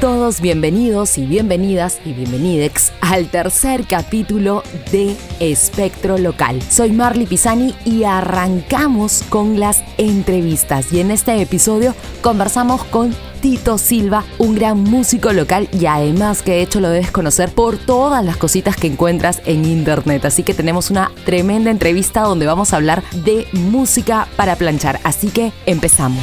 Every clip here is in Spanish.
todos bienvenidos y bienvenidas y bienvenidex al tercer capítulo de Espectro Local. Soy Marley Pisani y arrancamos con las entrevistas. Y en este episodio conversamos con Tito Silva, un gran músico local y además que de hecho lo debes conocer por todas las cositas que encuentras en internet. Así que tenemos una tremenda entrevista donde vamos a hablar de música para planchar. Así que empezamos.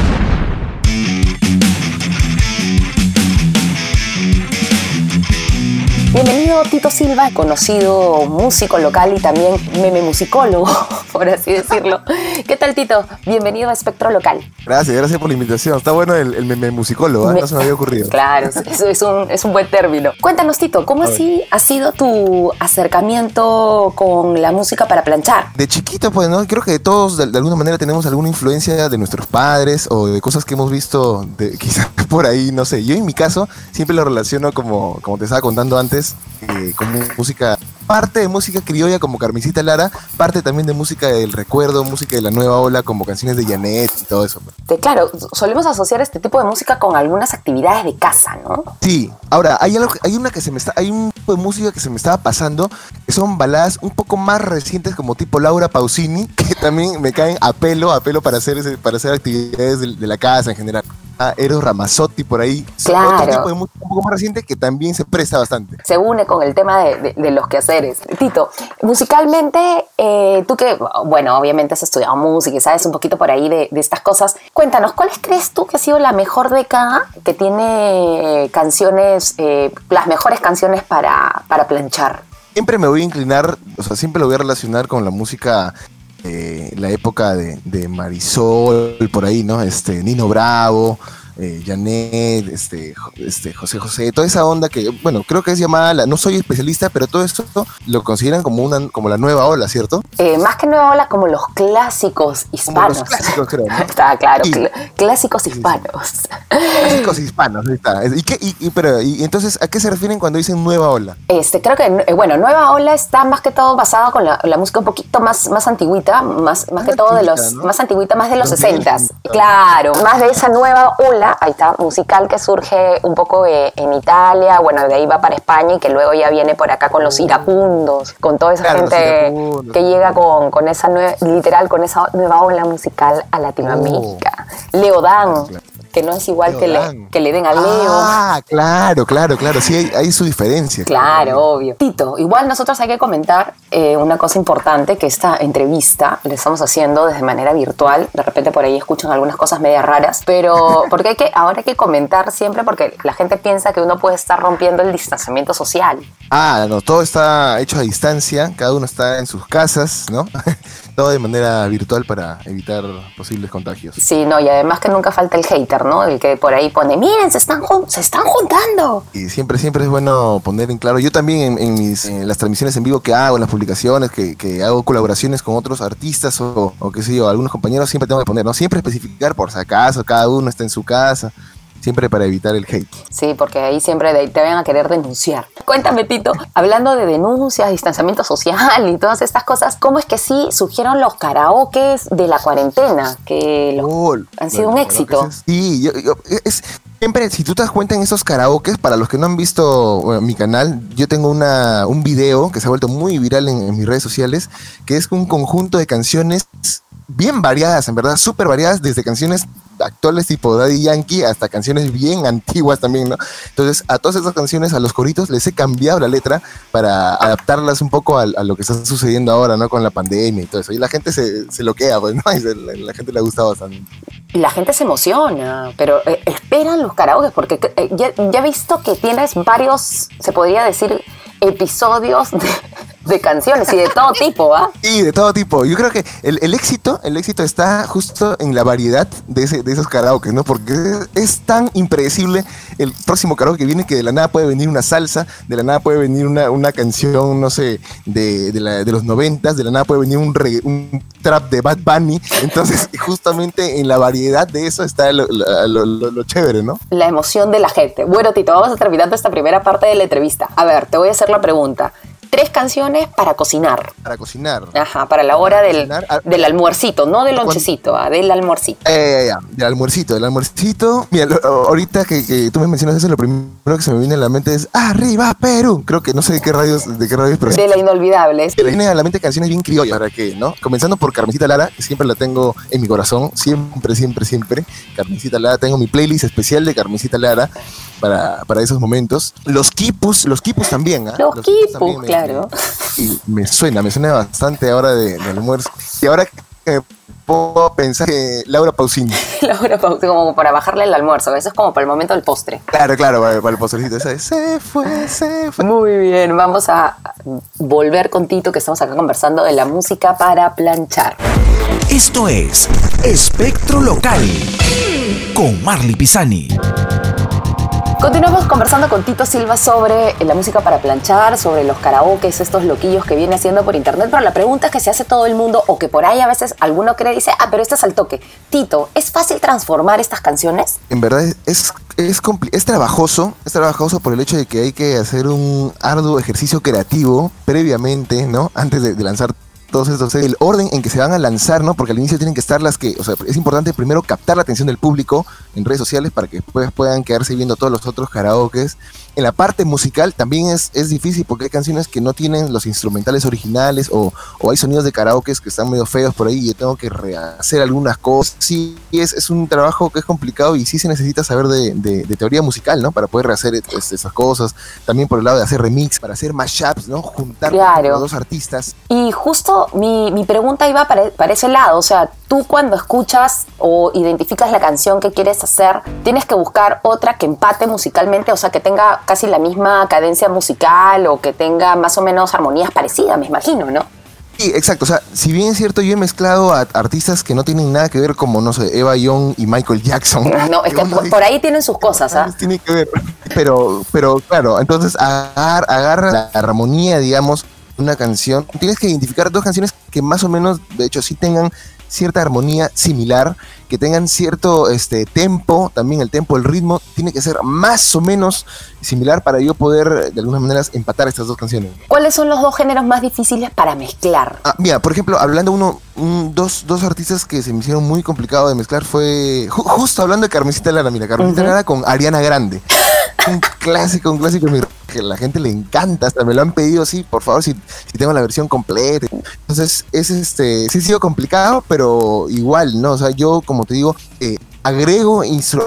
Bienvenido Tito Silva, conocido músico local y también meme musicólogo, por así decirlo. ¿Qué tal Tito? Bienvenido a Espectro Local. Gracias, gracias por la invitación. Está bueno el, el meme musicólogo, ¿eh? no se me había ocurrido. Claro, eso es un, es un buen término. Cuéntanos Tito, ¿cómo así ha sido tu acercamiento con la música para planchar? De chiquito, pues, ¿no? Creo que todos de, de alguna manera tenemos alguna influencia de nuestros padres o de cosas que hemos visto de, quizás por ahí, no sé. Yo en mi caso siempre lo relaciono como, como te estaba contando antes, eh, con música, parte de música criolla como Carmencita Lara, parte también de música del recuerdo, música de la nueva ola como canciones de Janet y todo eso. claro, solemos asociar este tipo de música con algunas actividades de casa, ¿no? Sí, ahora hay algo, hay una que se me está, hay un tipo de música que se me estaba pasando, que son baladas un poco más recientes como tipo Laura Pausini, que también me caen a pelo, a pelo para hacer ese- para hacer actividades de, de la casa en general. Eros Ramazzotti por ahí. Claro. Otro tipo de música un poco más reciente que también se presta bastante. se une con el tema de, de- de los quehaceres. Tito, musicalmente, eh, tú que, bueno, obviamente has estudiado música y sabes un poquito por ahí de, de estas cosas, cuéntanos, ¿cuáles crees tú que ha sido la mejor década que tiene canciones, eh, las mejores canciones para, para planchar? Siempre me voy a inclinar, o sea, siempre lo voy a relacionar con la música, eh, la época de, de Marisol, por ahí, ¿no? Este, Nino Bravo, eh, Janet, este, este, José José, toda esa onda que, bueno, creo que es llamada, la- no soy especialista, pero todo esto lo consideran como, una, como la nueva ola, ¿cierto? Eh, más que nueva ola, como los clásicos Como hispanos. los clásicos, creo, ¿no? Está claro, cl- clásicos Sí, sí. hispanos. Clásicos hispanos, ahí está. ¿Y, qué, y, y- pero, y entonces, ¿a qué se refieren cuando dicen nueva ola? Este, creo que, eh, bueno, Nueva Ola está más que todo basada con la, la música un poquito más, más antigüita, más, más Más que todo de los, más antigüita, más de los Los 60 Beatles, Claro, más de esa nueva ola, ahí está, musical que surge un poco eh, en Italia, bueno, de ahí va para España y que luego ya viene por acá con los iracundos, con toda esa Oh. Claro, gente que llega con, con esa nueva, literal, con esa nueva ola musical a Latinoamérica. Leodán, que no es igual que le, que le den a Leo. Ah, claro, claro, claro. Sí, hay, hay su diferencia. Claro, obvio. Tito, igual nosotros hay que comentar eh, una cosa importante, que esta entrevista la estamos haciendo desde manera virtual. De repente por ahí escuchan algunas cosas media raras, pero porque hay que, ahora hay que comentar siempre porque la gente piensa que uno puede estar rompiendo el distanciamiento social. Ah, no, todo está hecho a distancia, cada uno está en sus casas, ¿no? Todo de manera virtual para evitar posibles contagios. Sí, no, y además que nunca falta el hater, ¿no? El que por ahí pone, miren, se están, se están juntando. Y siempre, siempre es bueno poner en claro. Yo también en, en mis en las transmisiones en vivo que hago, en las publicaciones, que, que hago colaboraciones con otros artistas o, o qué sé yo, algunos compañeros, siempre tengo que poner, ¿no? Siempre especificar por si acaso, cada uno está en su casa, siempre para evitar el hate. Sí, porque ahí siempre te van a querer denunciar. Cuéntame, Tito, hablando de denuncias, distanciamiento social y todas estas cosas, ¿cómo es que sí surgieron los karaokes de la cuarentena? Que los- Oh, han sido un éxito. Sí, yo, yo- es, siempre, si tú te das cuenta en esos karaokes, para los que no han visto bueno, mi canal, yo tengo una, un video que se ha vuelto muy viral en, en mis redes sociales, que es un conjunto de canciones bien variadas, en verdad, súper variadas, desde canciones actuales tipo Daddy Yankee hasta canciones bien antiguas también, ¿no? Entonces, a todas esas canciones, a los coritos, les he cambiado la letra para adaptarlas un poco a, lo que está sucediendo ahora, ¿no? Con la pandemia y todo eso. Y la gente se, se loquea, pues, ¿no? Y la, gente le ha gustado bastante. La gente se emociona, pero eh, esperan los karaokes porque eh, ya, ya he visto que tienes varios, se podría decir, episodios de, de canciones y de todo tipo, ¿ah? Y de todo tipo. Yo creo que el, el éxito, el éxito está justo en la variedad de, ese, de esos karaoke, ¿no? Porque es, es tan impredecible el próximo karaoke que viene que de la nada puede venir una salsa, de la nada puede venir una, una canción, no sé, de, de, la- de los noventas, de la nada puede venir un, regga- un trap de Bad Bunny. Entonces, justamente en la variedad de eso está lo, lo- lo- lo- lo chévere, ¿no? La emoción de la gente. Bueno, Tito, vamos a terminando esta primera parte de la entrevista. A ver, te voy a hacer la pregunta. Tres canciones para cocinar. Para cocinar. Ajá, para la hora Para del, cocinar, ah, del almuercito, no del lonchecito, ah, del almuercito. Eh, ya, ya, del almuercito, del almuercito. Mira, lo- ahorita que, que tú me mencionas eso, lo primero que se me viene a la mente es ¡Arriba, Perú! Creo que no sé de qué radios, de qué radios, pero De la inolvidable. que le vienen a la mente canciones bien criollas, ¿para qué? ¿No? Comenzando por Carmencita Lara, que siempre la tengo en mi corazón, siempre, siempre, siempre. Carmencita Lara, tengo mi playlist especial de Carmencita Lara para, para esos momentos. Los Kipus, los Kipus también, ¿ah? Los Kipus Kipus, también me- claro. y me suena, me suena bastante ahora de, del almuerzo. Y ahora que puedo pensar que Laura Pausini. Laura Pauti, como para bajarle el almuerzo. Eso es como para el momento del postre. Claro, claro, para, para el postrecito. Se fue, se fue. Muy bien, vamos a volver con Tito, que estamos acá conversando de la música para planchar. Esto es Espectro Local con Marley Pisani. Continuamos conversando con Tito Silva sobre la música para planchar, sobre los karaokes, estos loquillos que viene haciendo por internet, pero la pregunta que se hace todo el mundo, o que por ahí a veces alguno cree, dice, ah, pero esto es al toque. Tito, ¿es fácil transformar estas canciones? En verdad es, es, es, es trabajoso, es trabajoso por el hecho de que hay que hacer un arduo ejercicio creativo previamente, ¿no? Antes de lanzar todos estos, el orden en que se van a lanzar, ¿no? Porque al inicio tienen que estar las que, o sea, es importante primero captar la atención del público en redes sociales para que después puedan quedarse viendo todos los otros karaokes. En la parte musical también es, es difícil porque hay canciones que no tienen los instrumentales originales o, o hay sonidos de karaokes que están medio feos por ahí y yo tengo que rehacer algunas cosas. Sí, es, es un trabajo que es complicado y sí se necesita saber de, de- de teoría musical, ¿no? Para poder rehacer es- esas cosas. También por el lado de hacer remix, para hacer mashups, ¿no? Juntar Claro. los dos artistas. Y justo mi, mi pregunta iba para, para ese lado, o sea, tú cuando escuchas o identificas la canción que quieres hacer, tienes que buscar otra que empate musicalmente, o sea, que tenga casi la misma cadencia musical o que tenga más o menos armonías parecidas, me imagino, ¿no? Sí, exacto. O sea, si bien es cierto, yo he mezclado a artistas que no tienen nada que ver, como, no sé, Eva Young y Michael Jackson. No, es que por, ahí tienen sus cosas, ¿ah? Tiene que ver. Pero, pero claro, entonces agar- agarra la armonía, digamos, una canción. Tienes que identificar dos canciones que más o menos, de hecho, sí tengan cierta armonía similar, que tengan cierto este tempo, también el tempo, el ritmo, tiene que ser más o menos similar para yo poder, de alguna manera, empatar estas dos canciones. ¿Cuáles son los dos géneros más difíciles para mezclar? Ah, mira, por ejemplo, hablando uno, un- dos, dos artistas que se me hicieron muy complicado de mezclar fue ju- justo hablando de Carmencita Lara, mira, Carmencita Ujú. Lara con Ariana Grande. Un clásico, un clásico mi- que la gente le encanta, hasta me lo han pedido, sí, por favor, si, si tengo la versión completa. Entonces, es este, sí ha sido complicado, pero igual, ¿no? O sea, yo, como te digo, eh, agrego,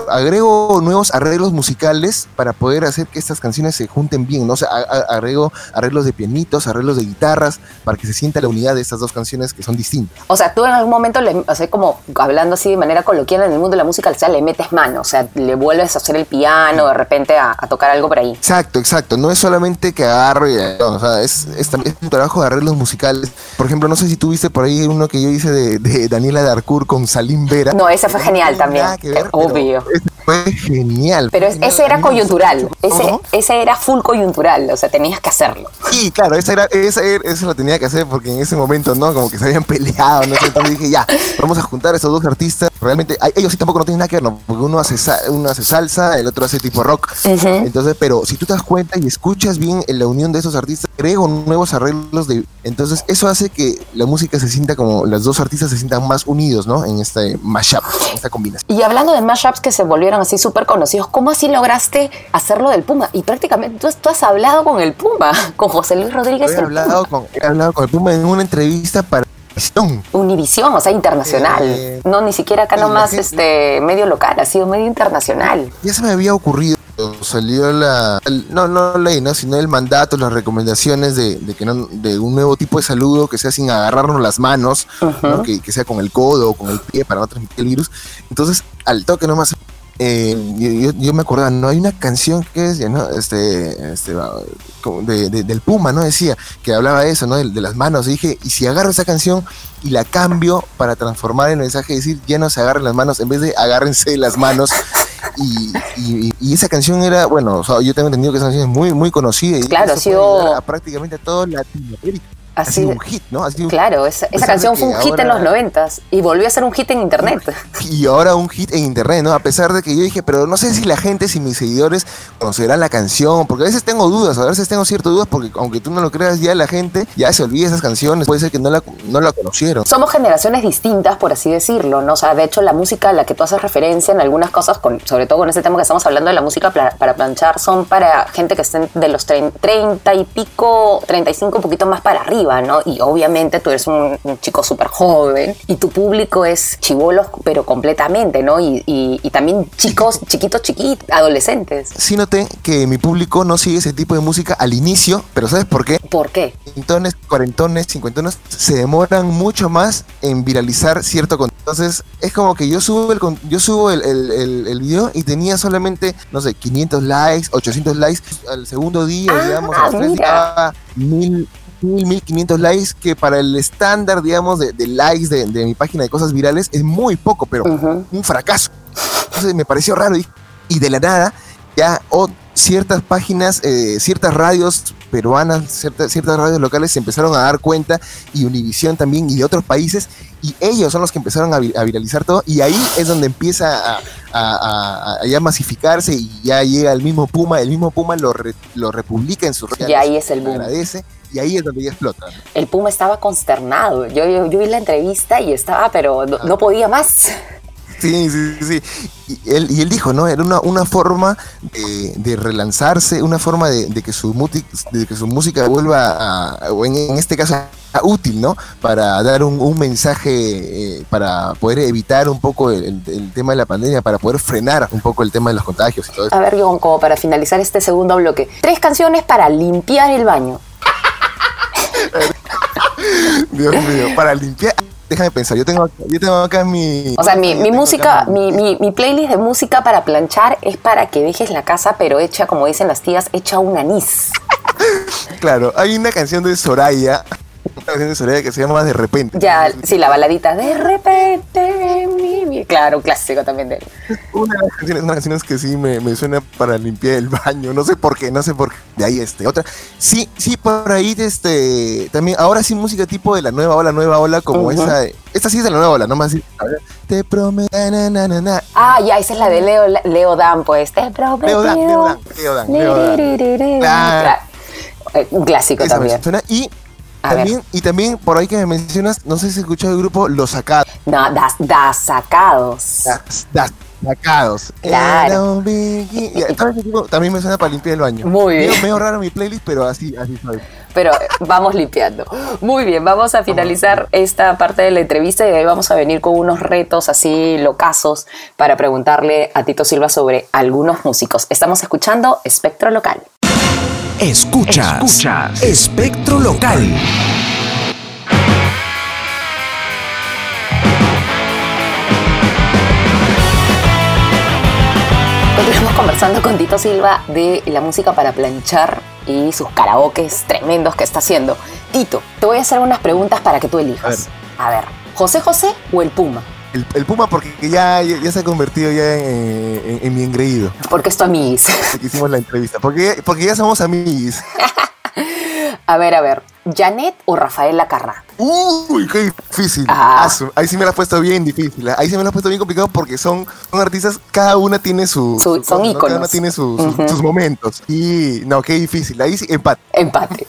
agrego nuevos arreglos musicales para poder hacer que estas canciones se junten bien, ¿no? O sea, agrego arreglos de pianitos, arreglos de guitarras, para que se sienta la unidad de estas dos canciones que son distintas. O sea, tú en algún momento, le, o sea, como hablando así de manera coloquial en el mundo de la música, o sea, le metes mano, o sea, le vuelves a hacer el piano, de repente a, a tocar algo por ahí. Exacto, exacto. No es solamente que agarro y no, o sea, es, es también un trabajo de arreglos musicales. Por ejemplo, no sé si tú viste por ahí uno que yo hice de, de Daniela Darcourt con Salim Vera. No, ese fue genial también. Nada que ver, Obvio. ese fue genial. Pero es- ese era coyuntural, ese, ese era full coyuntural, o sea, tenías que hacerlo. Sí, claro, esa era, esa, era- eso lo tenía que hacer porque en ese momento, ¿no? Como que se habían peleado, ¿no? Entonces dije, ya, vamos a juntar a esos dos artistas. Realmente, ellos sí tampoco no tienen nada que ver, ¿no? Porque uno hace, uno hace salsa, el otro hace tipo rock. Entonces, pero si tú te das cuenta y escuchas bien en la unión de esos artistas, creo nuevos arreglos de... Entonces, eso hace que la música se sienta como, los dos artistas se sientan más unidos, ¿no? En este mashup, en esta combinación. Y hablando de mashups que se volvieron así súper conocidos, ¿cómo así lograste hacerlo del Puma? Y prácticamente tú, tú has hablado con el Puma, con José Luis Rodríguez He hablado, con, he hablado con el Puma en una entrevista para... Visión. Univisión, o sea, internacional. Eh, no, ni siquiera acá nomás gente- este, medio local, ha sido medio internacional. Ya se me había ocurrido, salió la, el- no, no ley, ¿no? sino el mandato, las recomendaciones de, de que no, de un nuevo tipo de saludo que sea sin agarrarnos las manos, ¿no? Que, que sea con el codo o con el pie para no transmitir el virus. Entonces, al toque nomás eh, yo, yo- yo me acordaba, no hay una canción que es, ¿no? Este, este, de- de- del Puma, ¿no? Decía que hablaba de eso, ¿no? De, de las manos. Y dije, y si agarro esa canción y la cambio para transformar el mensaje decir, ya no se agarren las manos, en vez de agárrense las manos. Y, y- y esa canción era, bueno, o sea, yo tengo entendido que esa canción es muy, muy conocida. Y Claro, ha sido- a prácticamente a todo Latinoamérica. Ha sido un hit, ¿no? Ha sido un claro, esa, canción fue un hit en los noventas y volvió a ser un hit en internet. y ahora un hit en internet, ¿no? A pesar de que yo dije, pero no sé si la gente, si mis seguidores conocerán la canción, porque a veces tengo dudas, a veces tengo ciertas dudas, porque aunque tú no lo creas, ya la gente ya se olvida de esas canciones, puede ser que no la, no la conocieron. Somos generaciones distintas, por así decirlo, ¿no? O sea, de hecho, la música a la que tú haces referencia en algunas cosas, con, sobre todo con este tema que estamos hablando de la música para planchar, son para gente que estén de los trein- 30 y pico, 35, un poquito más para arriba, ¿no? Y obviamente tú eres un, un chico súper joven y tu público es chivolos, pero completamente, ¿no? Y, y- y también chicos, chiquitos, chiquitos, adolescentes. Sí noté que mi público no sigue ese tipo de música al inicio, pero ¿sabes por qué? ¿Por qué? Treintones, cuarentones, cincuentones se demoran mucho más en viralizar cierto contenido. Entonces, es como que yo subo el con- yo subo el, el, el- el video y tenía solamente, no sé, 500 likes, 800 likes. Al segundo día, Ah, digamos, a las tres mil, mil, 1500 likes, que para el estándar, digamos, de, de likes de, de mi página de cosas virales es muy poco, pero un fracaso. Entonces me pareció raro y, y de la nada ya o- ciertas páginas, eh, ciertas radios peruanas, ciertas, ciertas radios locales se empezaron a dar cuenta y Univisión también y de otros países y ellos son los que empezaron a, vi- a viralizar todo y ahí es donde empieza a, a- a- a ya masificarse y ya llega el mismo Puma, el mismo Puma lo, re- lo republica en sus redes. Y ahí es el boom. agradece y ahí es donde ya explota. El Puma estaba consternado. Yo, yo, yo vi la entrevista y estaba, pero no, no podía más. Sí, sí, sí. Y él, y él dijo, ¿no? Era una, una forma de, de relanzarse, una forma de, de que su muti- de que su música vuelva a, o en, en este caso, a útil, ¿no? Para dar un, un mensaje, eh, para poder evitar un poco el, el- el tema de la pandemia, para poder frenar un poco el tema de los contagios y todo eso. A ver, John, como para finalizar este segundo bloque. Tres canciones para limpiar el baño. Dios mío, para limpiar. Déjame pensar, yo tengo, yo tengo acá mi. O sea, mi, mi música, acá mi, mi, mi playlist de música para planchar es para que dejes la casa, pero hecha, como dicen las tías, hecha un anís. Claro, hay una canción de Soraya, una canción de Soraya que se llama De repente. Ya, sí, la baladita. De repente, Claro, un clásico también de él. Una de las canciones, una canciones que sí me, me suena para limpiar el baño, no sé por qué, no sé por qué. De ahí este, otra. Sí, sí, por ahí este, también, ahora sí música tipo de la nueva ola, nueva ola, como esa, de- esta sí es de la nueva ola, no más ver, te prometo, na, na, na, na. Ah, ya, esa es la de Leo, Leo Dan, pues. Te he prometido. Leo Dan, Leo Dan, Leo Dan, Leo Dan. Liririririri. Claro. Claro. Eh, Un clásico Esa me también. suena. Y también, y también por ahí que me mencionas, no sé si has escuchado el grupo Los Sacados. No, das, das sacados. Das- das- Sacados. Claro. También me suena para limpiar el baño. Muy bien. Medio, medio raro mi playlist, pero así, así soy. Pero eh, vamos limpiando. Muy bien, vamos a finalizar esta parte de la entrevista y de ahí vamos a venir con unos retos así locazos para preguntarle a Tito Silva sobre algunos músicos. Estamos escuchando Espectro Local. Escuchas. Espectro local. Continuamos conversando con Tito Silva de la música para planchar y sus karaokes tremendos que está haciendo. Tito, te voy a hacer unas preguntas para que tú elijas. A ver, ¿José José o el Puma? El, el Puma porque ya, ya, ya se ha convertido ya en, en- en mi engreído. Porque es tu amiguis. que hicimos la entrevista. Porque, porque ya somos amigos. A ver, a ver, ¿Janet o Rafael Lacarra? Uy, qué difícil. Ah. Ahí sí me la has puesto bien difícil. ¿eh? Ahí sí me la has puesto bien complicado porque son, son artistas, cada una tiene su. Su- su son ¿no? Cada una tiene su- sus momentos. Y no, qué difícil. Ahí sí, empate. Empate.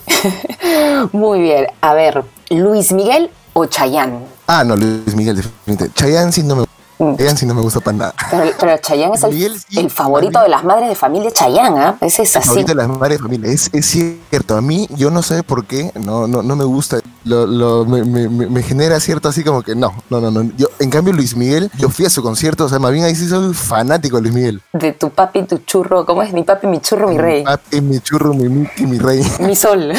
Muy bien. A ver, ¿Luis Miguel o Chayanne? Ah, no, Luis Miguel, definitivamente. Chayanne sí no me, Mm. Chayanne sí no me gusta para nada. Pero, pero Chayanne es el, Miguel sí, el favorito de las madres de familia Chayanne, ¿ah? Ese es así. Ahorita las madres de familia. Es, es cierto. A mí, yo no sé por qué, no, no, no me gusta. Lo, lo- me, me- me- me genera cierto así como que no, no, no, no. Yo, en cambio, Luis Miguel, yo fui a su concierto, o sea, más bien ahí sí soy fanático de Luis Miguel. De tu papi, tu churro. ¿Cómo es? Mi papi, mi churro, mi rey. Mi papi, mi churro, mi mi rey. Mi sol.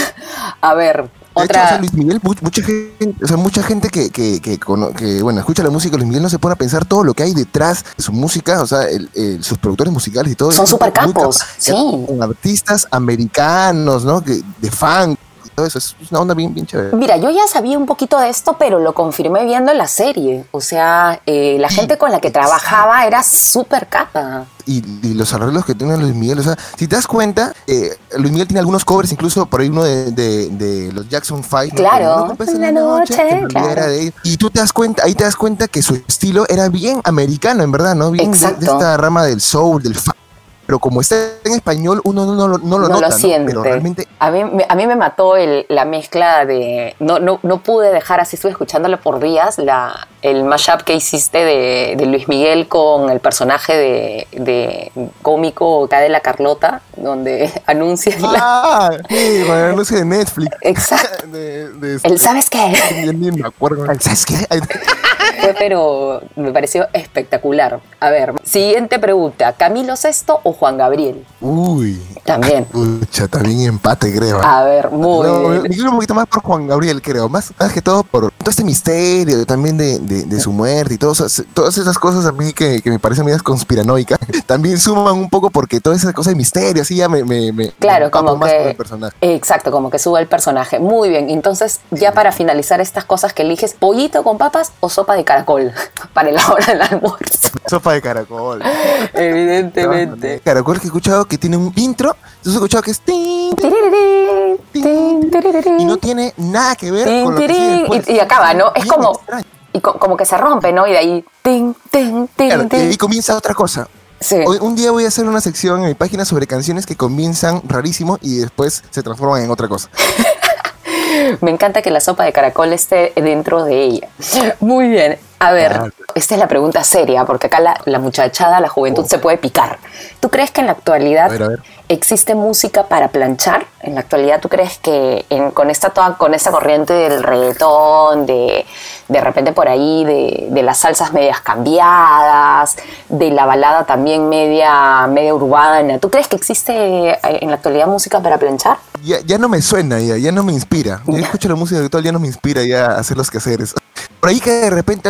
A ver, Hecho, Otra- o sea, Luis Miguel, mu- mucha gente, o sea, mucha gente que, que, que, que, bueno, escucha la música de Luis Miguel no se pone a pensar todo lo que hay detrás de su música, o sea, el- el- sus productores musicales y todo. Son súper capos, sí. Con artistas americanos, ¿no? Que, de fan y todo eso. Es una onda bien, bien chévere. Mira, yo ya sabía un poquito de esto, pero lo confirmé viendo la serie. O sea, eh, la gente con la que trabajaba era súper capa. y, y los arreglos que tiene Luis Miguel. O sea, si te das cuenta, eh, Luis Miguel tiene algunos covers, incluso por ahí uno de, de- de los Jackson 5. Claro, en la noche, claro. era de ellos. Y tú te das cuenta, ahí te das cuenta que su estilo era bien americano, en verdad, ¿no? Bien de- de, Exacto. esta rama del soul, del funk. Pero como está en español, uno no, no, lo- no lo no nota, lo siente. Pero realmente a, mí, me- a mí me mató el- la mezcla de... No, no, no pude dejar así, estuve escuchándolo por días, la, el mashup que hiciste de, de Luis Miguel con el personaje de, de cómico acá de la Carlota, donde anuncia la... ¡Ah! Sí, con el anuncio de Netflix. Exacto. De, de este- El ¿sabes qué? Yo ni me acuerdo. ¿Sabes qué? Fue, pero me pareció espectacular. A ver, siguiente pregunta. ¿Camilo Sesto o Juan Gabriel? Uy. También. Pucha, también empate, creo. A ver, muy No, bien. me quiero un poquito más por Juan Gabriel, creo. Más, más que todo por todo este misterio también de, de- de su muerte y todo, todas esas cosas a mí que, que me parecen medias conspiranoicas. También suman un poco porque toda esa cosa de misterio, así ya me. me, me Claro, me como más que... el personaje. Exacto, como que sube el personaje. Muy bien. Entonces, ya para finalizar estas cosas que eliges, ¿pollito con papas o sopa de caracol? para la hora del almuerzo. Sopa de caracol. Evidentemente. Caracol que he escuchado que tiene un intro. Entonces he escuchado que es. y no tiene nada que ver con lo que sigue después. y- y acaba, ¿no? Es Bien como- extraño. Y co- como que se rompe, ¿no? Y de ahí... Claro, y ahí comienza otra cosa. Sí. Hoy- un día voy a hacer una sección en mi página sobre canciones que comienzan rarísimo y después se transforman en otra cosa. Me encanta que la sopa de caracol esté dentro de ella. Muy bien. A ver, Claro. esta es la pregunta seria, porque acá la, la muchachada, la juventud se puede picar. ¿Tú crees que en la actualidad A ver, a ver. existe música para planchar? En la actualidad, ¿tú crees que en- con esta toda, con esta corriente del reggaetón, de de repente por ahí, de, de las salsas medias cambiadas, de la balada también media, media urbana, ¿tú crees que existe eh, en la actualidad música para planchar? Ya, ya no me suena, ya, ya no me inspira. Yo Ya. escucho la música actual, ya no me inspira ya a hacer los quehaceres. Por ahí que de repente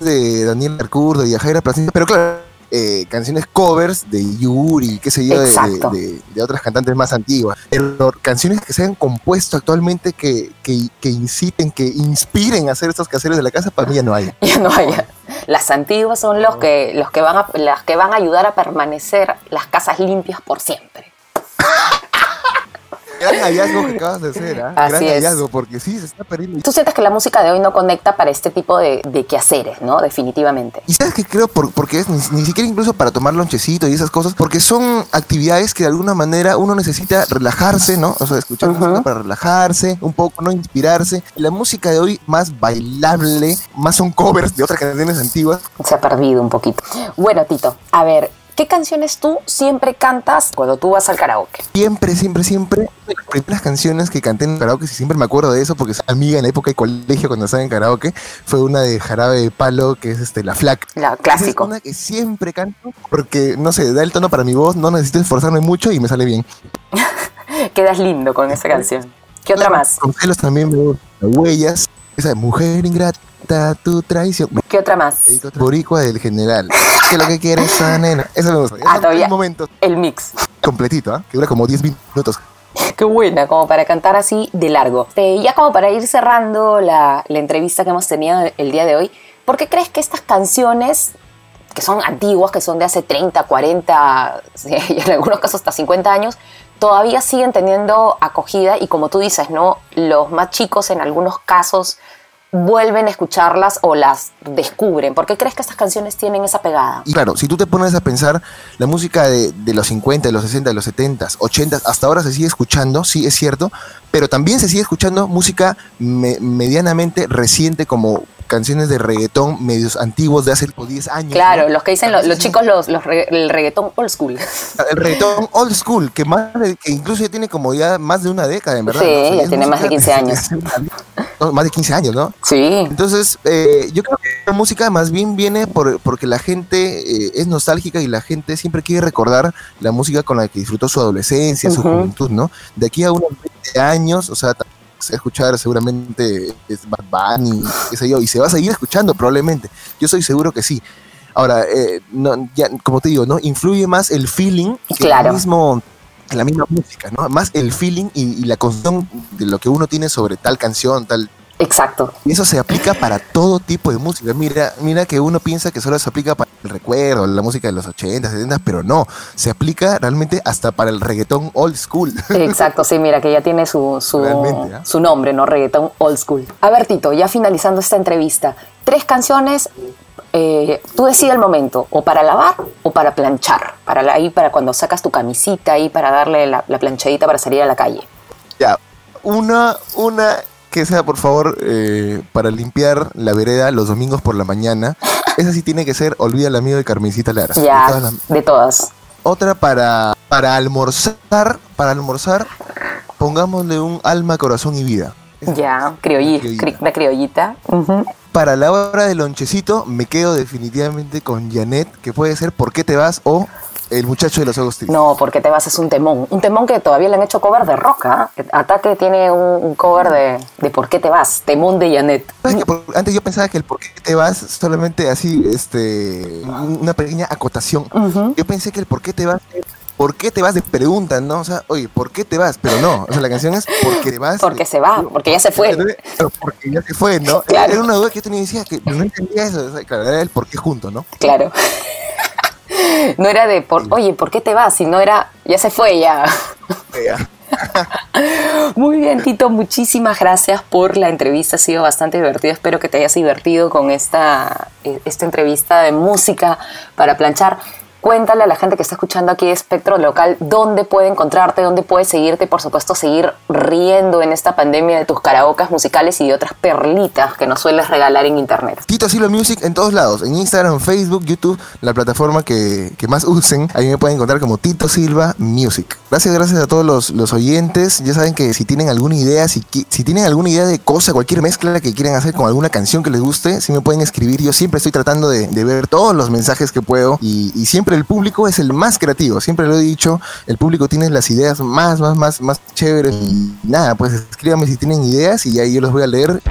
de Daniel Arcur, de Yajaira Plasencia, pero claro, eh, canciones covers de Yuri, qué sé yo, de, otras cantantes más antiguas. Pero canciones que se han compuesto actualmente que, que, que inciten, que inspiren a hacer estos quehaceres de la casa, para mí ya no hay. Ya no haya. Las antiguas son los que, los que van a, las que van a ayudar a permanecer las casas limpias por siempre. Gran hallazgo que acabas de hacer, ¿ah? Así Gran es. hallazgo, porque sí, se está perdiendo. Tú sientes que la música de hoy no conecta para este tipo de, de quehaceres, ¿no? Definitivamente. Y sabes que creo por, porque es ni, ni siquiera incluso para tomar lonchecito y esas cosas, porque son actividades que de alguna manera uno necesita relajarse, ¿no? O sea, escuchar música para relajarse, un poco, no inspirarse. La música de hoy más bailable, más son covers de otras canciones antiguas. Se ha perdido un poquito. Bueno, Tito, a ver, ¿qué canciones tú siempre cantas cuando tú vas al karaoke? Siempre, siempre, siempre. Las primeras canciones que canté en karaoke, y siempre me acuerdo de eso, porque es amiga en la época de colegio cuando estaba en karaoke, fue una de Jarabe de Palo, que es este, La Flac. La clásico. Es una que siempre canto porque, no sé, da el tono para mi voz, no necesito esforzarme mucho y me sale bien. Quedas lindo con esa canción. ¿Qué otra más? Con celos también me. Huellas, esa de Mujer Ingrata, tu traición. ¿Qué otra más? Boricua del General. Que lo que quiere esa nena. Esa me gusta. Ah, todavía. momento El mix. completito, ¿ah? Que dura como 10 minutos. Qué buena, como para cantar así de largo. Eh, ya como para ir cerrando la, la entrevista que hemos tenido el día de hoy, ¿por qué crees que estas canciones, que son antiguas, que son de hace 30, 40, y en algunos casos hasta 50 años, todavía siguen teniendo acogida y como tú dices, ¿no? Los más chicos en algunos casos vuelven a escucharlas o las descubren. ¿Por qué crees que estas canciones tienen esa pegada? Y claro, si tú te pones a pensar, la música de, los 50, de los 60, de los 70, 80, hasta ahora se sigue escuchando, sí es cierto, pero también se sigue escuchando música me- medianamente reciente como canciones de reggaetón medios antiguos de hace tipo 10 años. Claro, ¿no? los que dicen lo- los, chicos, los, los re- el reggaetón old school. El reggaetón old school, que, más de- que incluso ya tiene como ya más de una década, en verdad. Sí, ¿no? O sea, ya tiene más de música 15 años. no, más de 15 años, ¿no? Sí. Entonces, eh, yo creo que la música más bien viene por, porque la gente eh, es nostálgica y la gente siempre quiere recordar la música con la que disfrutó su adolescencia, su juventud, ¿no? De aquí a unos 20 años, o sea, escuchar seguramente es Bad Bunny, qué sé yo, y se va a seguir escuchando probablemente. Yo soy seguro que sí. Ahora, eh, no, ya, como te digo, ¿no? Influye más el feeling que Claro. el mismo, la misma música, ¿no? Más el feeling y, y la construcción de lo que uno tiene sobre tal canción, tal. Exacto. Y eso se aplica para todo tipo de música. Mira, mira que uno piensa que solo se aplica para el recuerdo, la música de los 80, 70, pero no. Se aplica realmente hasta para el reggaetón old school. Exacto, sí, mira que ya tiene su, ¿ah? su nombre, ¿no? Reggaetón old school. A ver, Tito, ya finalizando esta entrevista, tres canciones, eh, tú decides el momento, o para lavar o para planchar, para la- ahí para cuando sacas tu camisita ahí para darle la, la planchadita para salir a la calle. Ya, una, una que sea, por favor, eh, para limpiar la vereda los domingos por la mañana. Esa sí tiene que ser Olvida el amigo de Carmencita Lara. De Ya, todas las- de todas. Otra para, para almorzar, para almorzar, pongámosle un alma, corazón y vida. Ya, criollita, criollita. la criollita. Ujú. Para la hora del lonchecito, me quedo definitivamente con Janet, que puede ser ¿Por qué te vas? o El muchacho de los ojos tristes. No, porque te vas es un temón. Un temón que todavía le han hecho cover de roca. Ataque tiene un, cover de, de ¿Por qué te vas? Temón de Janet. Antes yo pensaba que el por qué te vas solamente así, este, una pequeña acotación. Yo pensé que el por qué te vas ¿por qué te vas? de pregunta, ¿no? O sea, oye, ¿por qué te vas? Pero no, o sea, la canción es porque te vas. Porque se va, porque ya se fue. Pero Porque ya se fue, ¿no? Claro. Era una duda que yo tenía y decía que no entendía eso. O sea, claro, era el por qué junto, ¿no? Claro. No era de, por, oye, ¿por qué te vas? Sino era, ya se fue, ya. Ya. Muy bien, Tito, muchísimas gracias por la entrevista. Ha sido bastante divertido. Espero que te hayas divertido con esta, eh, esta entrevista de música para planchar. Cuéntale a la gente que está escuchando aquí de Espectro Local dónde puede encontrarte, dónde puede seguirte y, por supuesto, seguir riendo en esta pandemia de tus karaokas musicales y de otras perlitas que nos sueles regalar en internet. Tito Silva Music en todos lados, en Instagram, Facebook, YouTube, la plataforma que, que más usen. Ahí me pueden encontrar como Tito Silva Music. Gracias, gracias a todos los, los oyentes. Ya saben que si tienen alguna idea, si, si tienen alguna idea de cosa, cualquier mezcla que quieran hacer con alguna canción que les guste, sí me pueden escribir. Yo siempre estoy tratando de, de ver todos los mensajes que puedo y, y siempre el público es el más creativo. Siempre lo he dicho, el público tiene las ideas más, más, más, más chéveres. Y nada, pues escríbanme si tienen ideas y ahí yo los voy a leer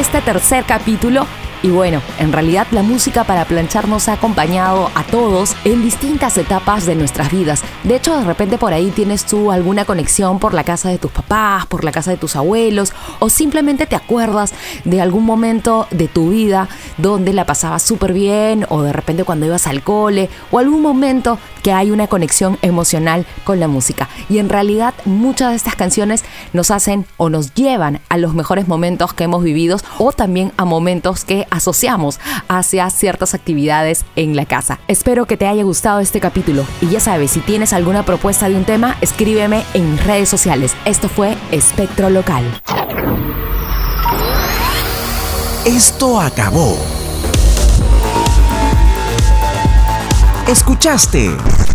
este tercer capítulo y bueno, en realidad la música para planchar nos ha acompañado a todos en distintas etapas de nuestras vidas. De hecho, de repente por ahí tienes tú alguna conexión por la casa de tus papás, por la casa de tus abuelos o simplemente te acuerdas de algún momento de tu vida donde la pasabas súper bien o de repente cuando ibas al cole o algún momento que hay una conexión emocional con la música. Y en realidad muchas de estas canciones nos hacen o nos llevan a los mejores momentos que hemos vivido o también a momentos que asociamos hacia ciertas actividades en la casa. Espero que te haya gustado este capítulo y ya sabes, si tienes alguna propuesta de un tema, escríbeme en redes sociales. Esto fue Espectro Local. Esto acabó. Escuchaste